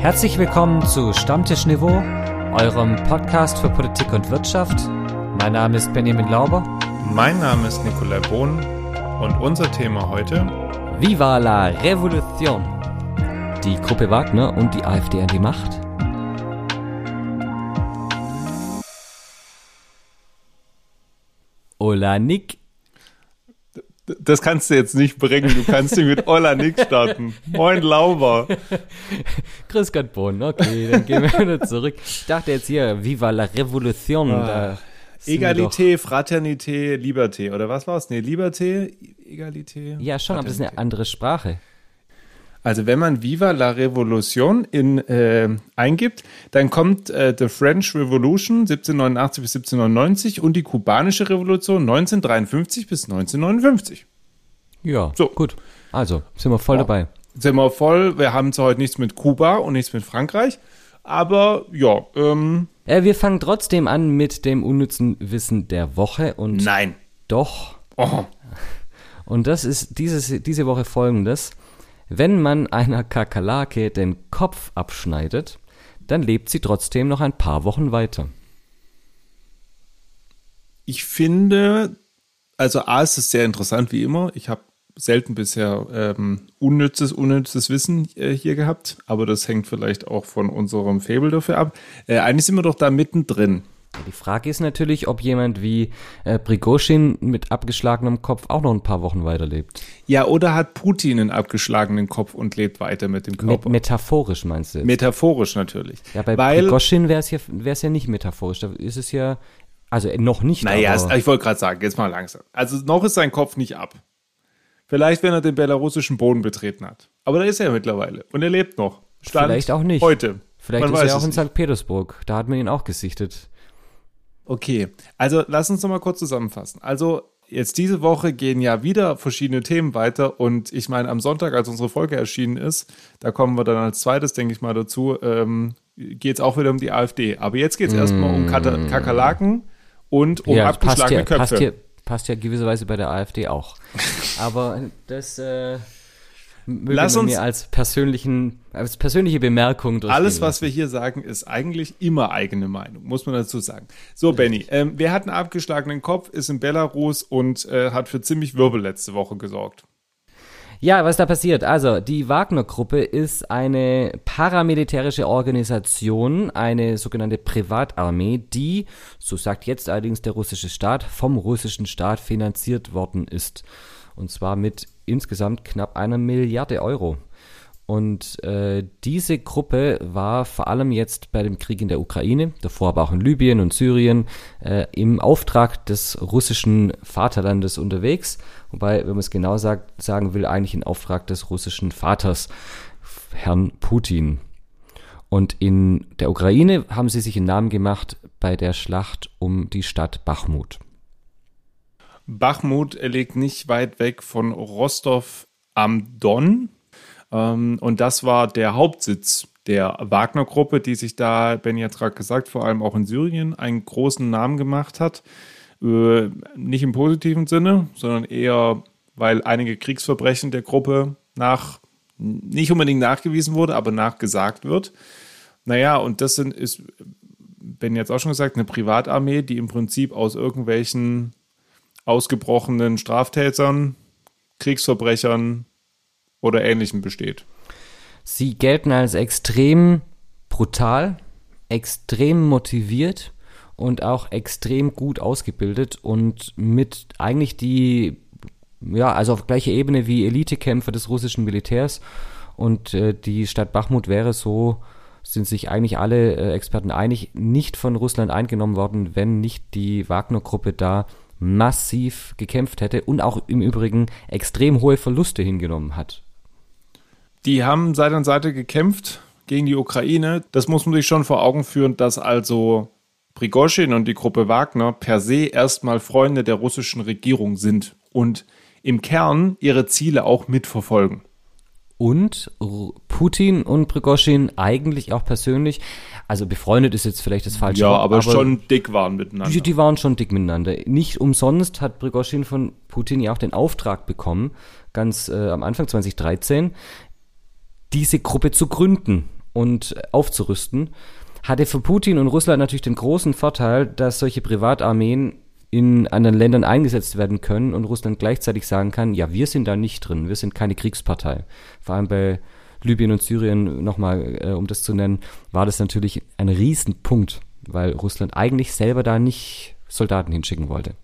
Herzlich willkommen zu Stammtisch Niveau, eurem Podcast für Politik und Wirtschaft. Mein Name ist Benjamin Lauber. Mein Name ist Nikolai Bohn und unser Thema heute Viva la Revolution! Die Gruppe Wagner und die AfD an die Macht. Hola Nick. Das kannst du jetzt nicht bringen. Du kannst ihn mit Hola Nick starten. Moin Lauber. Grüß Gott, Bohn. Okay, dann gehen wir wieder zurück. Ich dachte jetzt hier, Viva la Revolution. Wir Egalité, Fraternité, Liberté. Oder was war's? Nee, Liberté, Egalité. Ja, schon, aber das ist eine andere Sprache. Also wenn man Viva la Revolution in, äh, eingibt, dann kommt äh, The French Revolution 1789 bis 1799 und die kubanische Revolution 1953 bis 1959. Ja, So. gut. Also, sind wir voll Ja. dabei. Sind wir voll, wir haben zwar heute nichts mit Kuba und nichts mit Frankreich, aber ja, ähm, Äh, wir fangen trotzdem an mit dem unnützen Wissen der Woche und nein. doch. Oh. Und das ist dieses, diese Woche folgendes. Wenn man einer Kakerlake den Kopf abschneidet, dann lebt sie trotzdem noch ein paar Wochen weiter. Ich finde, also A ist es sehr interessant wie immer. Ich habe selten bisher ähm, unnützes, unnützes Wissen äh, hier gehabt, aber das hängt vielleicht auch von unserem Faible dafür ab. Äh, eigentlich sind wir doch da mittendrin. Die Frage ist natürlich, ob jemand wie äh, Prigozhin mit abgeschlagenem Kopf auch noch ein paar Wochen weiterlebt. Ja, oder hat Putin einen abgeschlagenen Kopf und lebt weiter mit dem Met Körper? metaphorisch meinst du? jetzt? Metaphorisch natürlich. ja, bei Weil, Prigozhin wäre es ja, wär's ja nicht metaphorisch. Da ist es ja, also äh, noch nicht. naja, aber, ich wollte gerade sagen, jetzt mal langsam. Also noch ist sein Kopf nicht ab. Vielleicht, wenn er den belarussischen Boden betreten hat. Aber da ist er ja mittlerweile. Und er lebt noch. Stand Vielleicht auch nicht. Heute. Vielleicht Man ist er auch in. St. Petersburg. Da hat man ihn auch gesichtet. Okay, also lass uns noch mal kurz zusammenfassen. Also jetzt diese Woche gehen ja wieder verschiedene Themen weiter und ich meine, am Sonntag, als unsere Folge erschienen ist, da kommen wir dann als zweites, denke ich mal, dazu, ähm, geht es auch wieder um die AfD. Aber jetzt geht es erstmal um Kata Kakerlaken und um ja, das passt abgeschlagene ja, Köpfe. passt ja, passt ja gewisserweise bei der AfD auch. Aber das äh, möge Lass uns- mir als persönlichen, als persönliche Bemerkung durchgehen Alles, was wir hier sagen, ist eigentlich immer eigene Meinung, muss man dazu sagen. So, Benny, ähm, wer hat einen abgeschlagenen Kopf, ist in Belarus und äh, hat für ziemlich Wirbel letzte Woche gesorgt. Ja, was da passiert? Also, die Wagner-Gruppe ist eine paramilitärische Organisation, eine sogenannte Privatarmee, die, so sagt jetzt allerdings der russische Staat, vom russischen Staat finanziert worden ist. Und zwar mit insgesamt knapp einer Milliarde Euro. Und äh, diese Gruppe war vor allem jetzt bei dem Krieg in der Ukraine, davor aber auch in Libyen und Syrien, äh, im Auftrag des russischen Vaterlandes unterwegs. Wobei, wenn man es genau sagt, sagen will, eigentlich in Auftrag des russischen Vaters, Herrn Putin. Und in der Ukraine haben sie sich einen Namen gemacht bei der Schlacht um die Stadt Bachmut. Bachmut liegt nicht weit weg von Rostov am Don. Ähm, und das war der Hauptsitz der Wagner-Gruppe, die sich da, Benny hat gerade gesagt, vor allem auch in Syrien einen großen Namen gemacht hat. Äh, nicht im positiven Sinne, sondern eher, weil einige Kriegsverbrechen der Gruppe nach, nicht unbedingt nachgewiesen wurde, aber nachgesagt wird. Naja, und das sind, ist, Ben jetzt auch schon gesagt, eine Privatarmee, die im Prinzip aus irgendwelchen ausgebrochenen Straftätern, Kriegsverbrechern oder Ähnlichem besteht. Sie gelten als extrem brutal, extrem motiviert und auch extrem gut ausgebildet und mit eigentlich die, ja, also auf gleicher Ebene wie Elitekämpfer des russischen Militärs. Und äh, die Stadt Bachmut wäre so, sind sich eigentlich alle äh, Experten einig, nicht von Russland eingenommen worden, wenn nicht die Wagner-Gruppe da massiv gekämpft hätte und auch im Übrigen extrem hohe Verluste hingenommen hat. Die haben Seite an Seite gekämpft gegen die Ukraine. Das muss man sich schon vor Augen führen, dass also Prigozhin und die Gruppe Wagner per se erstmal Freunde der russischen Regierung sind und im Kern ihre Ziele auch mitverfolgen. und Putin und Prigozhin eigentlich auch persönlich, also befreundet ist jetzt vielleicht das falsche Ja, Wort, aber, schon dick waren miteinander. die, die waren schon dick miteinander. Nicht umsonst hat Prigozhin von Putin ja auch den Auftrag bekommen, ganz äh, am Anfang 2013, diese Gruppe zu gründen und aufzurüsten, hatte für Putin und Russland natürlich den großen Vorteil, dass solche Privatarmeen in anderen Ländern eingesetzt werden können und Russland gleichzeitig sagen kann, ja, wir sind da nicht drin, wir sind keine Kriegspartei. Vor allem bei Libyen und Syrien, nochmal, äh, um das zu nennen, war das natürlich ein Riesenpunkt, weil Russland eigentlich selber da nicht Soldaten hinschicken wollte.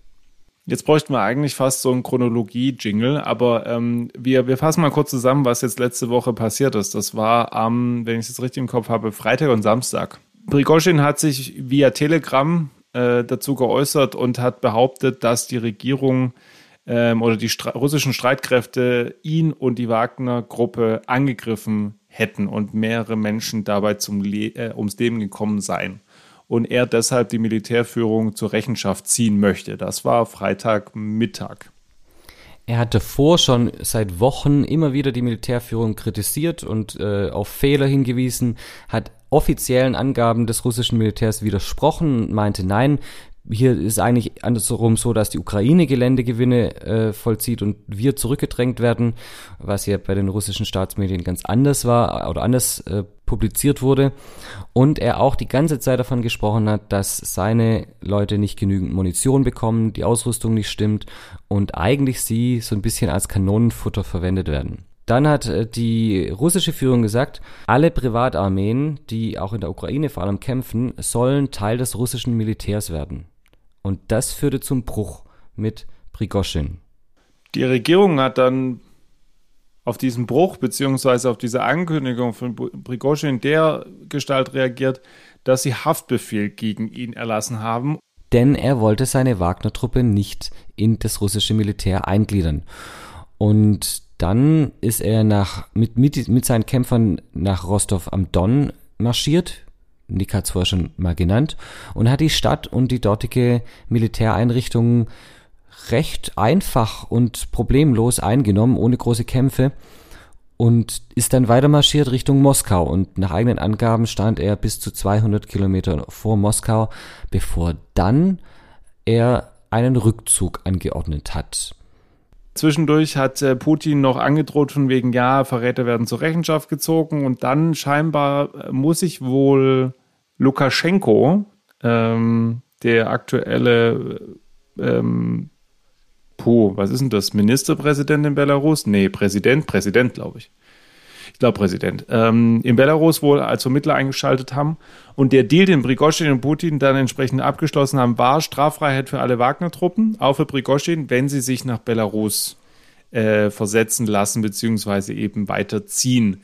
Jetzt bräuchten wir eigentlich fast so einen Chronologie-Jingle, aber ähm, wir, wir fassen mal kurz zusammen, was jetzt letzte Woche passiert ist. Das war am, wenn ich es jetzt richtig im Kopf habe, Freitag und Samstag. Prigozhin hat sich via Telegram äh, dazu geäußert und hat behauptet, dass die Regierung ähm, oder die Stre russischen Streitkräfte ihn und die Wagner-Gruppe angegriffen hätten und mehrere Menschen dabei zum Le äh, ums Leben gekommen seien und er deshalb die Militärführung zur Rechenschaft ziehen möchte. Das war Freitagmittag. Er hat davor schon seit Wochen immer wieder die Militärführung kritisiert und äh, auf Fehler hingewiesen, hat offiziellen Angaben des russischen Militärs widersprochen und meinte, nein, hier ist eigentlich andersherum so, dass die Ukraine Geländegewinne äh, vollzieht und wir zurückgedrängt werden, was ja bei den russischen Staatsmedien ganz anders war oder anders äh, publiziert wurde. Und er auch die ganze Zeit davon gesprochen hat, dass seine Leute nicht genügend Munition bekommen, die Ausrüstung nicht stimmt und eigentlich sie so ein bisschen als Kanonenfutter verwendet werden. Dann hat äh, die russische Führung gesagt, alle Privatarmeen, die auch in der Ukraine vor allem kämpfen, sollen Teil des russischen Militärs werden. Und das führte zum Bruch mit Prigoschin. Die Regierung hat dann auf diesen Bruch beziehungsweise auf diese Ankündigung von Prigoschin der Gestalt reagiert, dass sie Haftbefehl gegen ihn erlassen haben. Denn er wollte seine Wagner-Truppe nicht in das russische Militär eingliedern. Und dann ist er nach, mit, mit, mit seinen Kämpfern nach Rostov am Don marschiert, Nick hat es vorher schon mal genannt, und hat die Stadt und die dortige Militäreinrichtung recht einfach und problemlos eingenommen, ohne große Kämpfe. Und ist dann weiter marschiert Richtung Moskau. Und nach eigenen Angaben stand er bis zu 200 Kilometer vor Moskau, bevor dann er einen Rückzug angeordnet hat. Zwischendurch hat äh, Putin noch angedroht von wegen, ja, Verräter werden zur Rechenschaft gezogen und dann scheinbar äh, muss sich wohl Lukaschenko, ähm, der aktuelle, ähm, puh, was ist denn das, Ministerpräsident in Belarus? Nee, Präsident, Präsident, glaube ich ich glaube Präsident, ähm, in Belarus wohl als Vermittler eingeschaltet haben. Und der Deal, den Prigoschin und Putin dann entsprechend abgeschlossen haben, war Straffreiheit für alle Wagner-Truppen, auch für Prigoschin, wenn sie sich nach Belarus äh, versetzen lassen, beziehungsweise eben weiterziehen.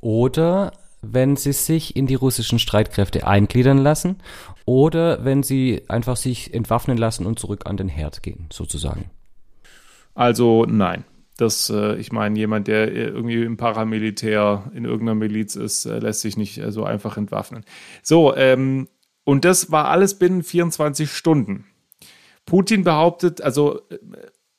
Oder wenn sie sich in die russischen Streitkräfte eingliedern lassen oder wenn sie einfach sich entwaffnen lassen und zurück an den Herd gehen, sozusagen. Also nein. Das, äh, ich meine, jemand, der irgendwie im Paramilitär in irgendeiner Miliz ist, äh, lässt sich nicht äh, so einfach entwaffnen. So, ähm, und das war alles binnen 24 Stunden. Putin behauptet, also äh,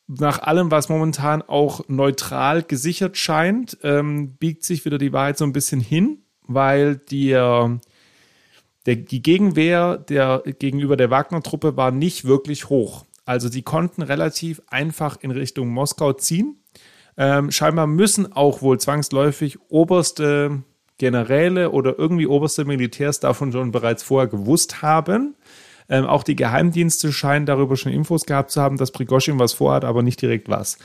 nach allem, was momentan auch neutral gesichert scheint, ähm, biegt sich wieder die Wahrheit so ein bisschen hin, weil die, der, die Gegenwehr der, gegenüber der Wagner-Truppe war nicht wirklich hoch. Also sie konnten relativ einfach in Richtung Moskau ziehen ähm, scheinbar müssen auch wohl zwangsläufig oberste Generäle oder irgendwie oberste Militärs davon schon bereits vorher gewusst haben. Ähm, auch die Geheimdienste scheinen darüber schon Infos gehabt zu haben, dass Prigozhin was vorhat, aber nicht direkt was.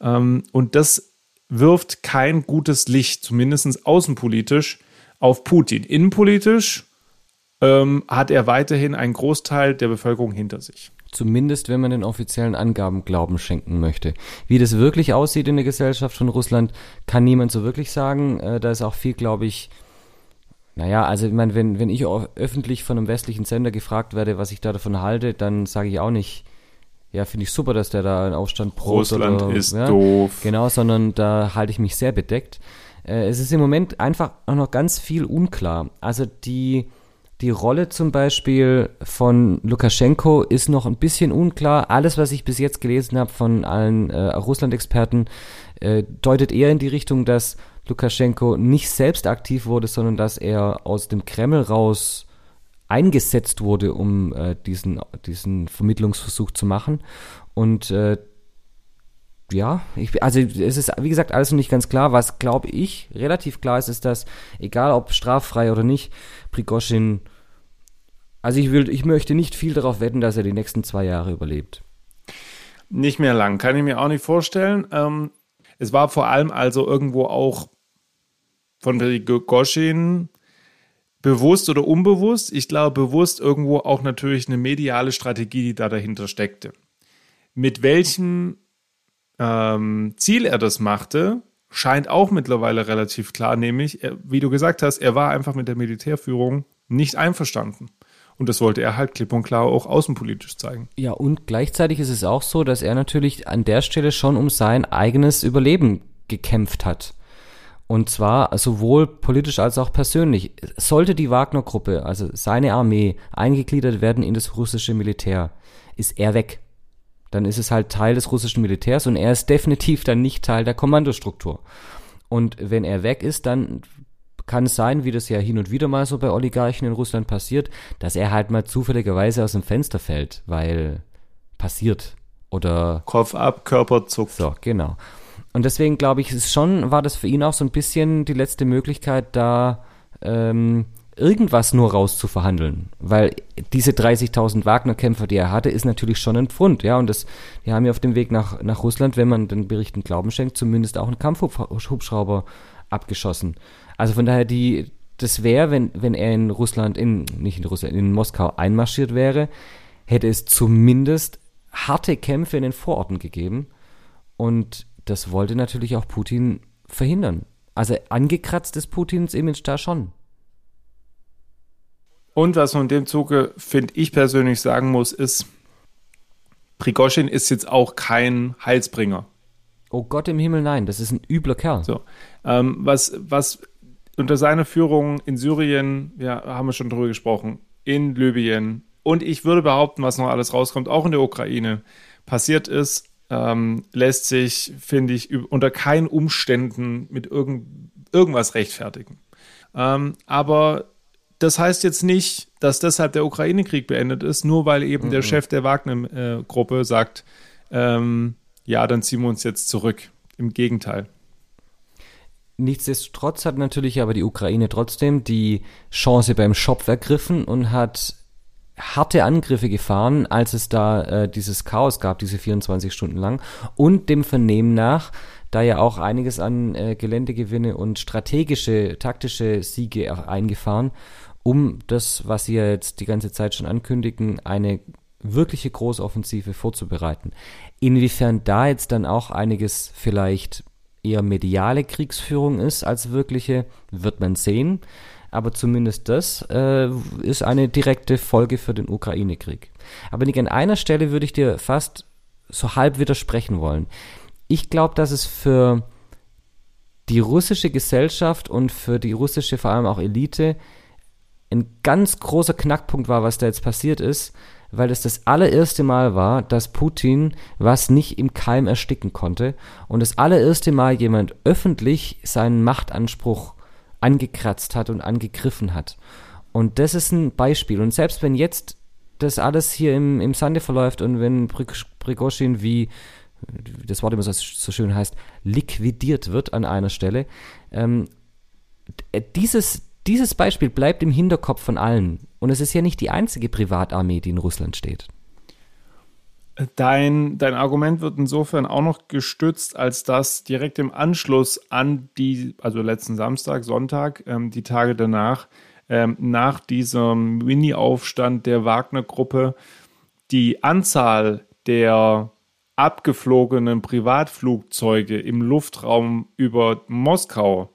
Ähm, und das wirft kein gutes Licht, zumindest außenpolitisch, auf Putin. Innenpolitisch ähm, hat er weiterhin einen Großteil der Bevölkerung hinter sich. Zumindest, wenn man den offiziellen Angaben Glauben schenken möchte. Wie das wirklich aussieht in der Gesellschaft von Russland, kann niemand so wirklich sagen. Äh, da ist auch viel, glaube ich, naja, also ich meine, wenn, wenn ich öffentlich von einem westlichen Sender gefragt werde, was ich da davon halte, dann sage ich auch nicht, ja, finde ich super, dass der da einen Aufstand pro Russland oder, ist ja, doof. Genau, sondern da halte ich mich sehr bedeckt. Äh, es ist im Moment einfach auch noch ganz viel unklar. Also die die Rolle zum Beispiel von Lukaschenko ist noch ein bisschen unklar. Alles, was ich bis jetzt gelesen habe von allen äh, Russland-Experten, äh, deutet eher in die Richtung, dass Lukaschenko nicht selbst aktiv wurde, sondern dass er aus dem Kreml raus eingesetzt wurde, um äh, diesen, diesen Vermittlungsversuch zu machen. Und äh, ja, ich, also es ist, wie gesagt, alles noch nicht ganz klar. Was, glaube ich, relativ klar ist, ist, dass, egal ob straffrei oder nicht, Prigoschin, also ich, will, ich möchte nicht viel darauf wetten, dass er die nächsten zwei Jahre überlebt. Nicht mehr lang, kann ich mir auch nicht vorstellen. Ähm, es war vor allem also irgendwo auch von Prigoschin bewusst oder unbewusst, ich glaube bewusst irgendwo auch natürlich eine mediale Strategie, die da dahinter steckte. Mit welchem ähm, Ziel er das machte, scheint auch mittlerweile relativ klar, nämlich, er, wie du gesagt hast, er war einfach mit der Militärführung nicht einverstanden. Und das wollte er halt klipp und klar auch außenpolitisch zeigen. Ja, und gleichzeitig ist es auch so, dass er natürlich an der Stelle schon um sein eigenes Überleben gekämpft hat. Und zwar sowohl politisch als auch persönlich. Sollte die Wagner-Gruppe, also seine Armee, eingegliedert werden in das russische Militär, ist er weg dann ist es halt Teil des russischen Militärs und er ist definitiv dann nicht Teil der Kommandostruktur. Und wenn er weg ist, dann kann es sein, wie das ja hin und wieder mal so bei Oligarchen in Russland passiert, dass er halt mal zufälligerweise aus dem Fenster fällt, weil passiert oder Kopf ab, Körper zuckt. So, genau. Und deswegen glaube ich, ist schon war das für ihn auch so ein bisschen die letzte Möglichkeit, da ähm, irgendwas nur rauszuverhandeln, weil diese 30.000 Wagner-Kämpfer, die er hatte, ist natürlich schon ein Pfund, ja, und das, die haben ja auf dem Weg nach, nach Russland, wenn man den Berichten Glauben schenkt, zumindest auch einen Kampfhubschrauber abgeschossen. Also von daher die, das wäre, wenn, wenn er in Russland, in, nicht in Russland, in Moskau einmarschiert wäre, hätte es zumindest harte Kämpfe in den Vororten gegeben und das wollte natürlich auch Putin verhindern. Also angekratzt ist Putins Image da schon. Und was man in dem Zuge, finde ich persönlich sagen muss, ist, Prigoschin ist jetzt auch kein Heilsbringer. Oh Gott im Himmel, nein, das ist ein übler Kerl. So, ähm, was, was unter seiner Führung in Syrien, ja, haben wir schon drüber gesprochen, in Libyen und ich würde behaupten, was noch alles rauskommt, auch in der Ukraine, passiert ist, ähm, lässt sich, finde ich, unter keinen Umständen mit irgend, irgendwas rechtfertigen. Ähm, aber das heißt jetzt nicht, dass deshalb der Ukraine-Krieg beendet ist, nur weil eben mhm. der Chef der Wagner-Gruppe sagt, ähm, ja, dann ziehen wir uns jetzt zurück. Im Gegenteil. Nichtsdestotrotz hat natürlich aber die Ukraine trotzdem die Chance beim Schopf ergriffen und hat harte Angriffe gefahren, als es da äh, dieses Chaos gab, diese 24 Stunden lang. Und dem Vernehmen nach, da ja auch einiges an äh, Geländegewinne und strategische, taktische Siege eingefahren um das, was Sie ja jetzt die ganze Zeit schon ankündigen, eine wirkliche Großoffensive vorzubereiten. Inwiefern da jetzt dann auch einiges vielleicht eher mediale Kriegsführung ist als wirkliche, wird man sehen. Aber zumindest das äh, ist eine direkte Folge für den Ukraine-Krieg. Aber nicht an einer Stelle würde ich dir fast so halb widersprechen wollen. Ich glaube, dass es für die russische Gesellschaft und für die russische vor allem auch Elite ein ganz großer Knackpunkt war, was da jetzt passiert ist, weil es das allererste Mal war, dass Putin was nicht im Keim ersticken konnte und das allererste Mal jemand öffentlich seinen Machtanspruch angekratzt hat und angegriffen hat. Und das ist ein Beispiel. Und selbst wenn jetzt das alles hier im, im Sande verläuft und wenn Prigozhin wie das Wort immer so, so schön heißt, liquidiert wird an einer Stelle, ähm, dieses, dieses Beispiel bleibt im Hinterkopf von allen. Und es ist ja nicht die einzige Privatarmee, die in Russland steht. Dein, dein Argument wird insofern auch noch gestützt, als dass direkt im Anschluss an die, also letzten Samstag, Sonntag, ähm, die Tage danach, ähm, nach diesem Mini-Aufstand der Wagner-Gruppe, die Anzahl der abgeflogenen Privatflugzeuge im Luftraum über Moskau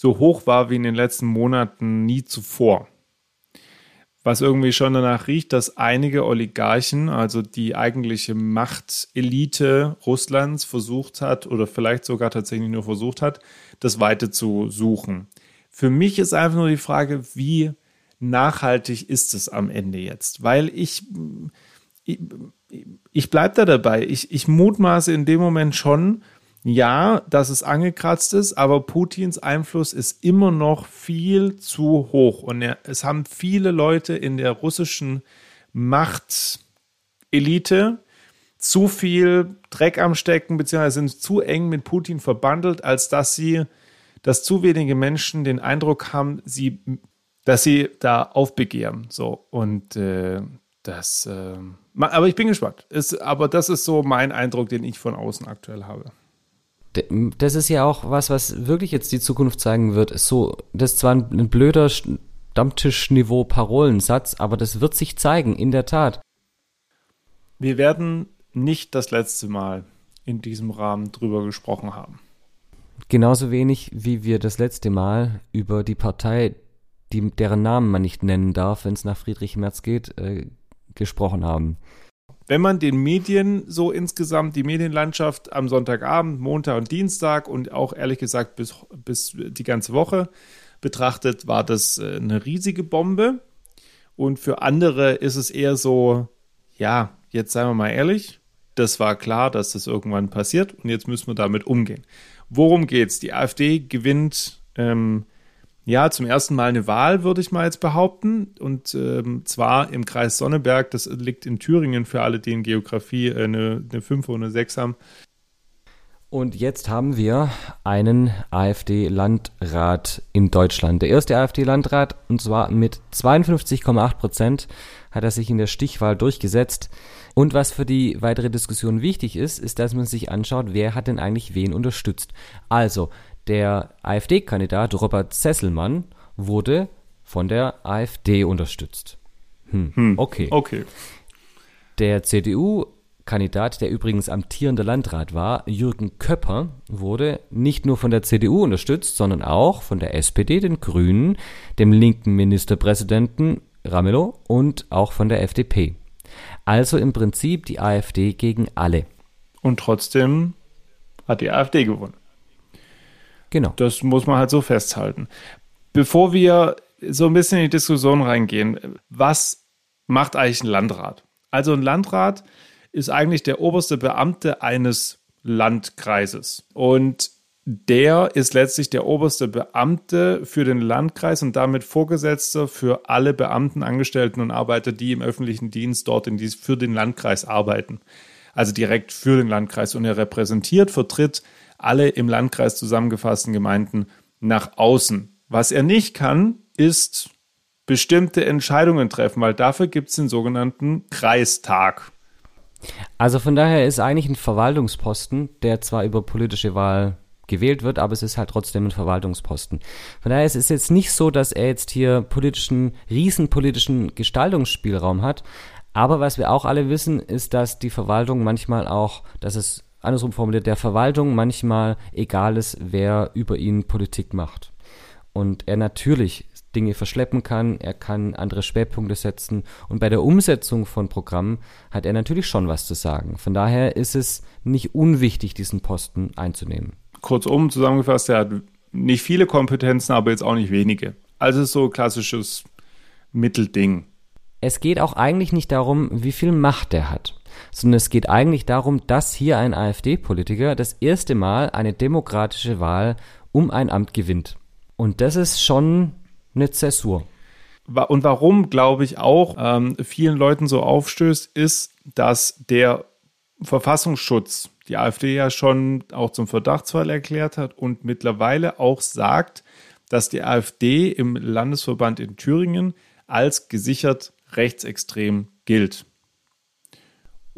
so hoch war wie in den letzten Monaten nie zuvor. Was irgendwie schon danach riecht, dass einige Oligarchen, also die eigentliche Machtelite Russlands, versucht hat oder vielleicht sogar tatsächlich nur versucht hat, das Weite zu suchen. Für mich ist einfach nur die Frage, wie nachhaltig ist es am Ende jetzt? Weil ich, ich, ich bleibe da dabei. Ich, ich mutmaße in dem Moment schon, ja, dass es angekratzt ist, aber Putins Einfluss ist immer noch viel zu hoch. Und es haben viele Leute in der russischen Machtelite zu viel Dreck am Stecken, beziehungsweise sind zu eng mit Putin verbandelt, als dass sie, dass zu wenige Menschen den Eindruck haben, sie, dass sie da aufbegehren. So und äh, das, äh, aber ich bin gespannt. Ist, aber das ist so mein Eindruck, den ich von außen aktuell habe. Das ist ja auch was, was wirklich jetzt die Zukunft zeigen wird. So, das ist zwar ein, ein blöder Stammtischniveau Parolensatz, aber das wird sich zeigen, in der Tat. Wir werden nicht das letzte Mal in diesem Rahmen drüber gesprochen haben. Genauso wenig, wie wir das letzte Mal über die Partei, die, deren Namen man nicht nennen darf, wenn es nach Friedrich Merz geht, äh, gesprochen haben. Wenn man den Medien so insgesamt, die Medienlandschaft am Sonntagabend, Montag und Dienstag und auch ehrlich gesagt bis, bis die ganze Woche betrachtet, war das äh, eine riesige Bombe. Und für andere ist es eher so, ja, jetzt seien wir mal ehrlich, das war klar, dass das irgendwann passiert und jetzt müssen wir damit umgehen. Worum geht's? Die AfD gewinnt ähm, ja zum ersten Mal eine Wahl, würde ich mal jetzt behaupten. Und ähm, zwar im Kreis Sonneberg, das liegt in Thüringen für alle, die in Geografie äh, eine, eine 5 oder eine 6 haben. Und jetzt haben wir einen AfD-Landrat in Deutschland. Der erste AfD-Landrat, und zwar mit 52,8 Prozent, hat er sich in der Stichwahl durchgesetzt. Und was für die weitere Diskussion wichtig ist, ist, dass man sich anschaut, wer hat denn eigentlich wen unterstützt. Also, der AfD-Kandidat Robert Sesselmann wurde von der AfD unterstützt. Hm, hm okay. Okay. Der CDU Kandidat, der übrigens amtierender Landrat war, Jürgen Köpper, wurde nicht nur von der CDU unterstützt, sondern auch von der SPD, den Grünen, dem linken Ministerpräsidenten Ramelow und auch von der FDP. Also im Prinzip die AfD gegen alle. Und trotzdem hat die AfD gewonnen. Genau. Das muss man halt so festhalten. Bevor wir so ein bisschen in die Diskussion reingehen, was macht eigentlich ein Landrat? Also ein Landrat ist eigentlich der oberste Beamte eines Landkreises. Und der ist letztlich der oberste Beamte für den Landkreis und damit Vorgesetzter für alle Beamten, Angestellten und Arbeiter, die im öffentlichen Dienst dort in dies, für den Landkreis arbeiten. Also direkt für den Landkreis. Und er repräsentiert, vertritt alle im Landkreis zusammengefassten Gemeinden nach außen. Was er nicht kann, ist bestimmte Entscheidungen treffen, weil dafür gibt es den sogenannten Kreistag. Also von daher ist eigentlich ein Verwaltungsposten, der zwar über politische Wahl gewählt wird, aber es ist halt trotzdem ein Verwaltungsposten. Von daher ist es jetzt nicht so, dass er jetzt hier politischen, riesenpolitischen Gestaltungsspielraum hat. Aber was wir auch alle wissen, ist, dass die Verwaltung manchmal auch, dass es andersrum formuliert, der Verwaltung manchmal egal ist, wer über ihn Politik macht. Und er natürlich Dinge verschleppen kann, er kann andere Schwerpunkte setzen und bei der Umsetzung von Programmen hat er natürlich schon was zu sagen. Von daher ist es nicht unwichtig, diesen Posten einzunehmen. Kurzum zusammengefasst, er hat nicht viele Kompetenzen, aber jetzt auch nicht wenige. Also so klassisches Mittelding. Es geht auch eigentlich nicht darum, wie viel Macht er hat, sondern es geht eigentlich darum, dass hier ein AfD-Politiker das erste Mal eine demokratische Wahl um ein Amt gewinnt. Und das ist schon eine Zäsur. Und warum, glaube ich, auch ähm, vielen Leuten so aufstößt, ist, dass der Verfassungsschutz die AfD ja schon auch zum Verdachtsfall erklärt hat und mittlerweile auch sagt, dass die AfD im Landesverband in Thüringen als gesichert rechtsextrem gilt.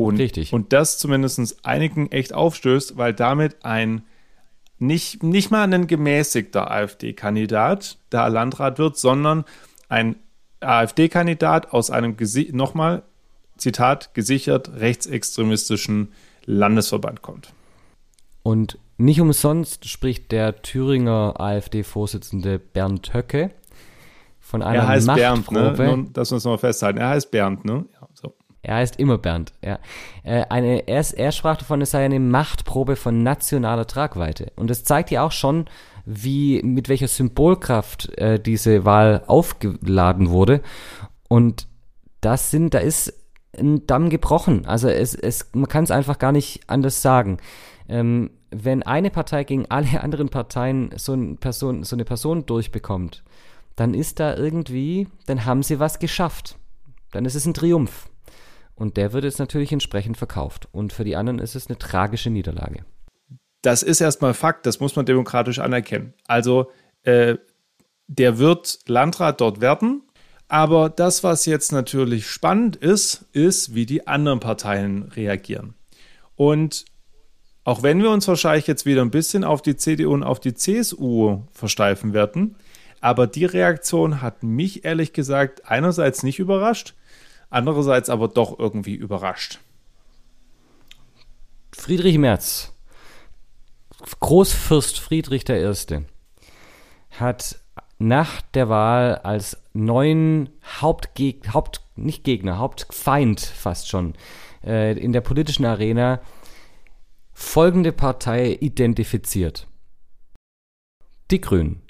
Und, Richtig. und das zumindest einigen echt aufstößt, weil damit ein nicht, nicht mal ein gemäßigter AfD-Kandidat da Landrat wird, sondern ein AfD-Kandidat aus einem, nochmal, Zitat, gesichert rechtsextremistischen Landesverband kommt. Und nicht umsonst spricht der Thüringer AfD-Vorsitzende Bernd Höcke von einer Er heißt Machtprobe. Bernd, ne? Nun, dass wir es mal festhalten. Er heißt Bernd, ne? Ja, so. Er heißt immer Bernd, ja. Äh, eine, er, er sprach davon, es sei eine Machtprobe von nationaler Tragweite. Und das zeigt ja auch schon, wie, mit welcher Symbolkraft äh, diese Wahl aufgeladen wurde. Und das sind, da ist ein Damm gebrochen. Also es, es, man kann es einfach gar nicht anders sagen. Ähm, wenn eine Partei gegen alle anderen Parteien so, ein Person, so eine Person durchbekommt, dann ist da irgendwie, dann haben sie was geschafft. Dann ist es ein Triumph. Und der wird jetzt natürlich entsprechend verkauft. Und für die anderen ist es eine tragische Niederlage. Das ist erstmal Fakt, das muss man demokratisch anerkennen. Also äh, der wird Landrat dort werden. Aber das, was jetzt natürlich spannend ist, ist, wie die anderen Parteien reagieren. Und auch wenn wir uns wahrscheinlich jetzt wieder ein bisschen auf die CDU und auf die CSU versteifen werden, aber die Reaktion hat mich ehrlich gesagt einerseits nicht überrascht, andererseits aber doch irgendwie überrascht. Friedrich Merz, Großfürst Friedrich I., hat nach der Wahl als neuen Hauptgegner, Haupt, nicht Gegner, Hauptfeind fast schon äh, in der politischen Arena folgende Partei identifiziert. Die Grünen.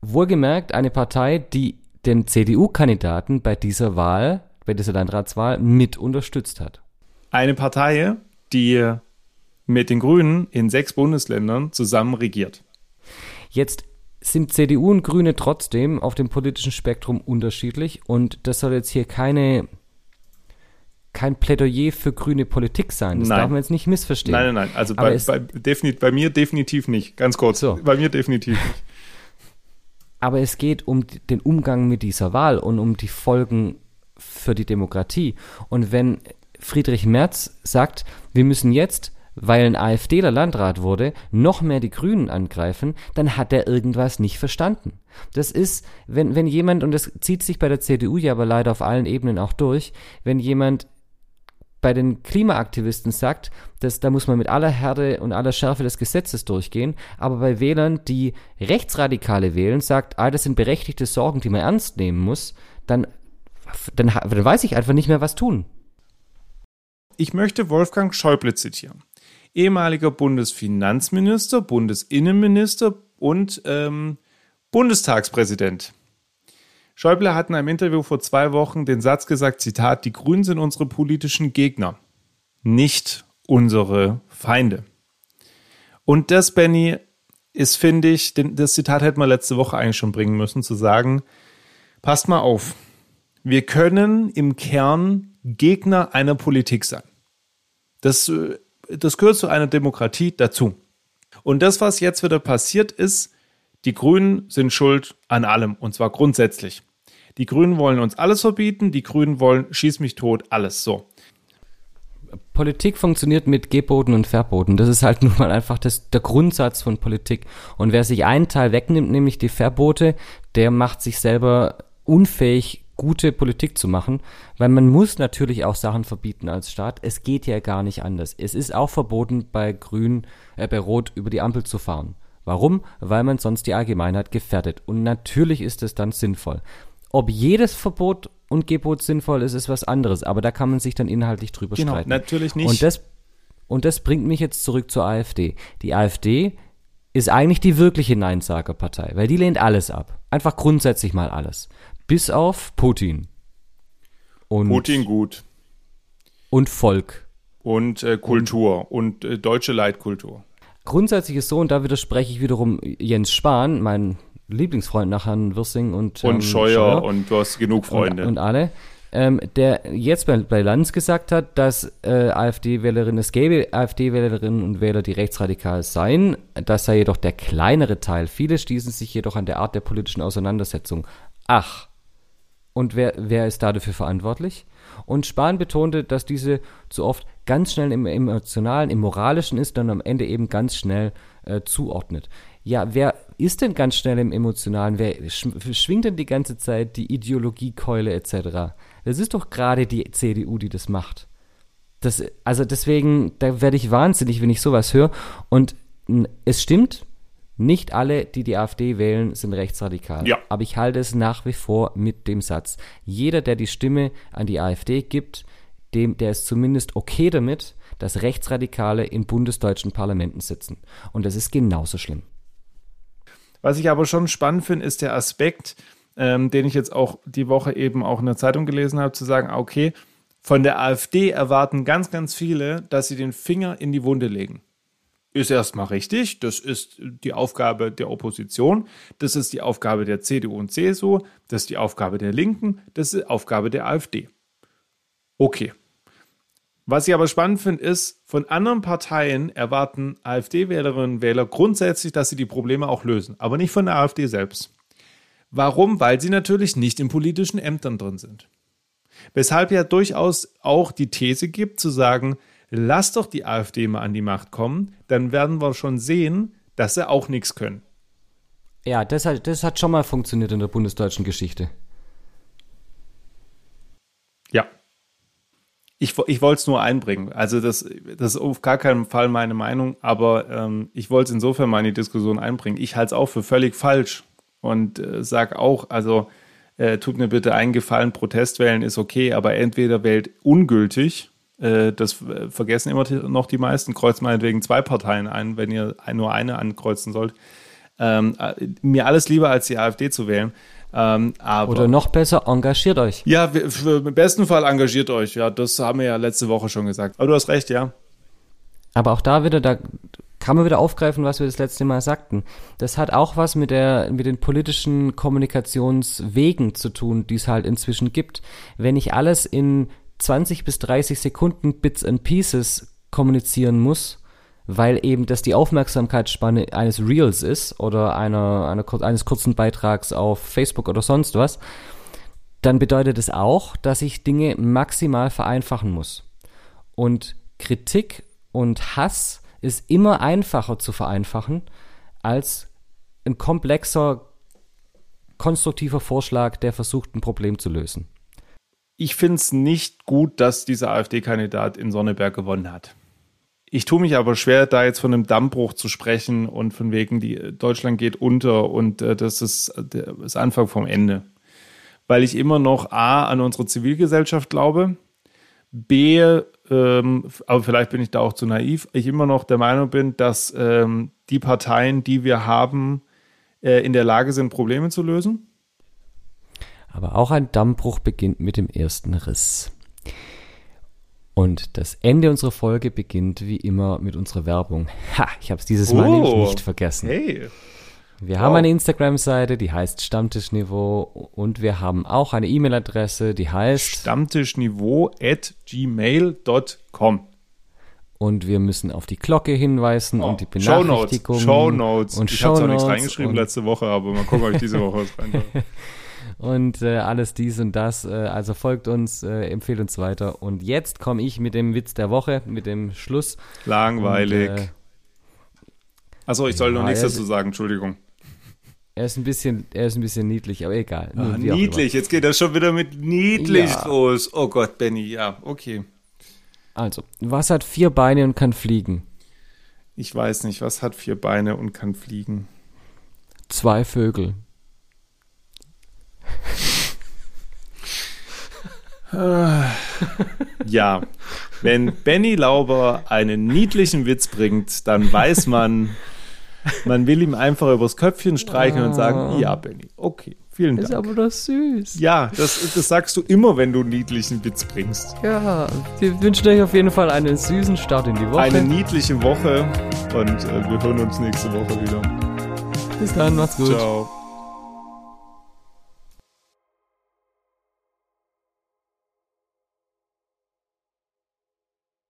Wohlgemerkt eine Partei, die den CDU-Kandidaten bei dieser Wahl, bei dieser Landratswahl mit unterstützt hat. Eine Partei, die mit den Grünen in sechs Bundesländern zusammen regiert. Jetzt sind CDU und Grüne trotzdem auf dem politischen Spektrum unterschiedlich und das soll jetzt hier keine kein Plädoyer für grüne Politik sein. Das nein. darf man jetzt nicht missverstehen. Nein, nein, nein. Also bei, bei, definit, bei mir definitiv nicht. Ganz kurz. So. Bei mir definitiv nicht. Aber es geht um den Umgang mit dieser Wahl und um die Folgen für die Demokratie. Und wenn Friedrich Merz sagt, wir müssen jetzt weil ein AfDler Landrat wurde, noch mehr die Grünen angreifen, dann hat er irgendwas nicht verstanden. Das ist, wenn, wenn jemand, und das zieht sich bei der CDU ja aber leider auf allen Ebenen auch durch, wenn jemand bei den Klimaaktivisten sagt, dass da muss man mit aller Härte und aller Schärfe des Gesetzes durchgehen, aber bei Wählern, die Rechtsradikale wählen, sagt, ah, das sind berechtigte Sorgen, die man ernst nehmen muss, dann, dann, dann weiß ich einfach nicht mehr, was tun. Ich möchte Wolfgang Schäuble zitieren ehemaliger Bundesfinanzminister, Bundesinnenminister und ähm, Bundestagspräsident. Schäuble hat in einem Interview vor zwei Wochen den Satz gesagt, Zitat, die Grünen sind unsere politischen Gegner, nicht unsere Feinde. Und das, Benny, ist, finde ich, das Zitat hätte man letzte Woche eigentlich schon bringen müssen, zu sagen, passt mal auf, wir können im Kern Gegner einer Politik sein. Das äh, das gehört zu einer Demokratie dazu. Und das, was jetzt wieder passiert ist, die Grünen sind schuld an allem, und zwar grundsätzlich. Die Grünen wollen uns alles verbieten, die Grünen wollen schieß mich tot, alles so. Politik funktioniert mit Geboten und Verboten. Das ist halt nun mal einfach das, der Grundsatz von Politik. Und wer sich einen Teil wegnimmt, nämlich die Verbote, der macht sich selber unfähig, gute Politik zu machen, weil man muss natürlich auch Sachen verbieten als Staat. Es geht ja gar nicht anders. Es ist auch verboten, bei Grün, äh, bei Rot über die Ampel zu fahren. Warum? Weil man sonst die Allgemeinheit gefährdet. Und natürlich ist es dann sinnvoll. Ob jedes Verbot und Gebot sinnvoll ist, ist was anderes. Aber da kann man sich dann inhaltlich drüber genau, streiten. Natürlich nicht. Und das, und das bringt mich jetzt zurück zur AfD. Die AfD ist eigentlich die wirkliche Neinsagerpartei, weil die lehnt alles ab. Einfach grundsätzlich mal alles. Bis auf Putin. Und, Putin gut. Und Volk. Und äh, Kultur und, und äh, deutsche Leitkultur. Grundsätzlich ist so, und da widerspreche ich wiederum Jens Spahn, mein Lieblingsfreund nach Herrn Wirsing und, und ähm, Scheuer, Scheuer, und du hast genug Freunde. Und, und alle. Ähm, der jetzt bei, bei Lanz gesagt hat, dass äh, AfD-Wählerinnen, es gäbe AfD-Wählerinnen und Wähler, die rechtsradikal seien. Das sei jedoch der kleinere Teil. Viele schließen sich jedoch an der Art der politischen Auseinandersetzung. Ach, und wer, wer ist da dafür verantwortlich? Und Spahn betonte, dass diese zu oft ganz schnell im Emotionalen, im Moralischen ist, dann am Ende eben ganz schnell äh, zuordnet. Ja, wer ist denn ganz schnell im Emotionalen? Wer schwingt denn die ganze Zeit die Ideologiekeule etc.? Das ist doch gerade die CDU, die das macht. Das, also deswegen, da werde ich wahnsinnig, wenn ich sowas höre. Und es stimmt, nicht alle, die die AfD wählen, sind rechtsradikal. Ja. Aber ich halte es nach wie vor mit dem Satz. Jeder, der die Stimme an die AfD gibt, dem, der ist zumindest okay damit, dass Rechtsradikale in bundesdeutschen Parlamenten sitzen. Und das ist genauso schlimm. Was ich aber schon spannend finde, ist der Aspekt, ähm, den ich jetzt auch die Woche eben auch in der Zeitung gelesen habe, zu sagen, okay, von der AfD erwarten ganz, ganz viele, dass sie den Finger in die Wunde legen ist erstmal richtig. Das ist die Aufgabe der Opposition. Das ist die Aufgabe der CDU und CSU. Das ist die Aufgabe der Linken. Das ist die Aufgabe der AfD. Okay, Was ich aber spannend finde, ist, von anderen Parteien erwarten AfD-Wählerinnen und Wähler grundsätzlich, dass sie die Probleme auch lösen, aber nicht von der AfD selbst. Warum? Weil sie natürlich nicht in politischen Ämtern drin sind. Weshalb ja durchaus auch die These gibt, zu sagen, lass doch die AfD mal an die Macht kommen, dann werden wir schon sehen, dass sie auch nichts können. Ja, das hat, das hat schon mal funktioniert in der bundesdeutschen Geschichte. Ja. Ich, ich wollte es nur einbringen. Also das, das ist auf gar keinen Fall meine Meinung, aber ähm, ich wollte es insofern mal in die Diskussion einbringen. Ich halte es auch für völlig falsch und äh, sage auch, also äh, tut mir bitte einen Gefallen, Protest wählen ist okay, aber entweder wählt ungültig, das äh, vergessen immer noch die meisten, kreuzt meinetwegen zwei Parteien ein, wenn ihr nur eine ankreuzen sollt. Ähm, äh, mir alles lieber als die AfD zu wählen. Ähm, Oder noch besser, engagiert euch. Ja, für, im besten Fall engagiert euch. Ja, das haben wir ja letzte Woche schon gesagt. Aber du hast recht, ja. Aber auch da wieder, da kann man wieder aufgreifen, was wir das letzte Mal sagten. Das hat auch was mit der, mit den politischen Kommunikationswegen zu tun, die es halt inzwischen gibt. Wenn ich alles in 20 bis 30 Sekunden Bits and Pieces kommunizieren muss, weil eben das die Aufmerksamkeitsspanne eines Reels ist oder einer, einer, eines kurzen Beitrags auf Facebook oder sonst was, dann bedeutet es auch, dass ich Dinge maximal vereinfachen muss. Und Kritik und Hass ist immer einfacher zu vereinfachen als ein komplexer, konstruktiver Vorschlag, der versucht, ein Problem zu lösen. Ich finde es nicht gut, dass dieser AfD-Kandidat in Sonneberg gewonnen hat. Ich tue mich aber schwer, da jetzt von einem Dammbruch zu sprechen und von wegen, die Deutschland geht unter und äh, das ist das Anfang vom Ende. Weil ich immer noch A an unsere Zivilgesellschaft glaube, B, ähm, aber vielleicht bin ich da auch zu naiv, ich immer noch der Meinung bin, dass ähm, die Parteien, die wir haben, äh, in der Lage sind, Probleme zu lösen. Aber auch ein Dammbruch beginnt mit dem ersten Riss. Und das Ende unserer Folge beginnt wie immer mit unserer Werbung. Ha, ich habe es dieses Mal oh, nämlich nicht vergessen. Hey. Wir wow. haben eine Instagram-Seite, die heißt Stammtischniveau und wir haben auch eine E-Mail-Adresse, die heißt stammtischniveau at gmail.com. Und wir müssen auf die Glocke hinweisen oh, und die Benachrichtigung. Show Notes. Und ich habe zwar nichts reingeschrieben letzte Woche, aber mal gucken, ob ich diese Woche was rein und äh, alles dies und das. Äh, also folgt uns, äh, empfehlt uns weiter. Und jetzt komme ich mit dem Witz der Woche, mit dem Schluss. Langweilig. Und, äh, Achso, ich soll ja, noch nichts dazu sagen, Entschuldigung. Er ist ein bisschen, er ist ein bisschen niedlich, aber egal. Ach, niedlich, jetzt geht er schon wieder mit niedlich ja. los. Oh Gott, Benny, ja, okay. Also, was hat vier Beine und kann fliegen? Ich weiß nicht, was hat vier Beine und kann fliegen? Zwei Vögel. Ja, wenn Benny Lauber einen niedlichen Witz bringt, dann weiß man, man will ihm einfach übers Köpfchen streichen und sagen, ah. ja, Benny, okay, vielen Dank. Ist aber doch süß. Ja, das, das sagst du immer, wenn du einen niedlichen Witz bringst. Ja, wir wünschen euch auf jeden Fall einen süßen Start in die Woche. Eine niedliche Woche und äh, wir hören uns nächste Woche wieder. Bis dann, macht's gut. Ciao.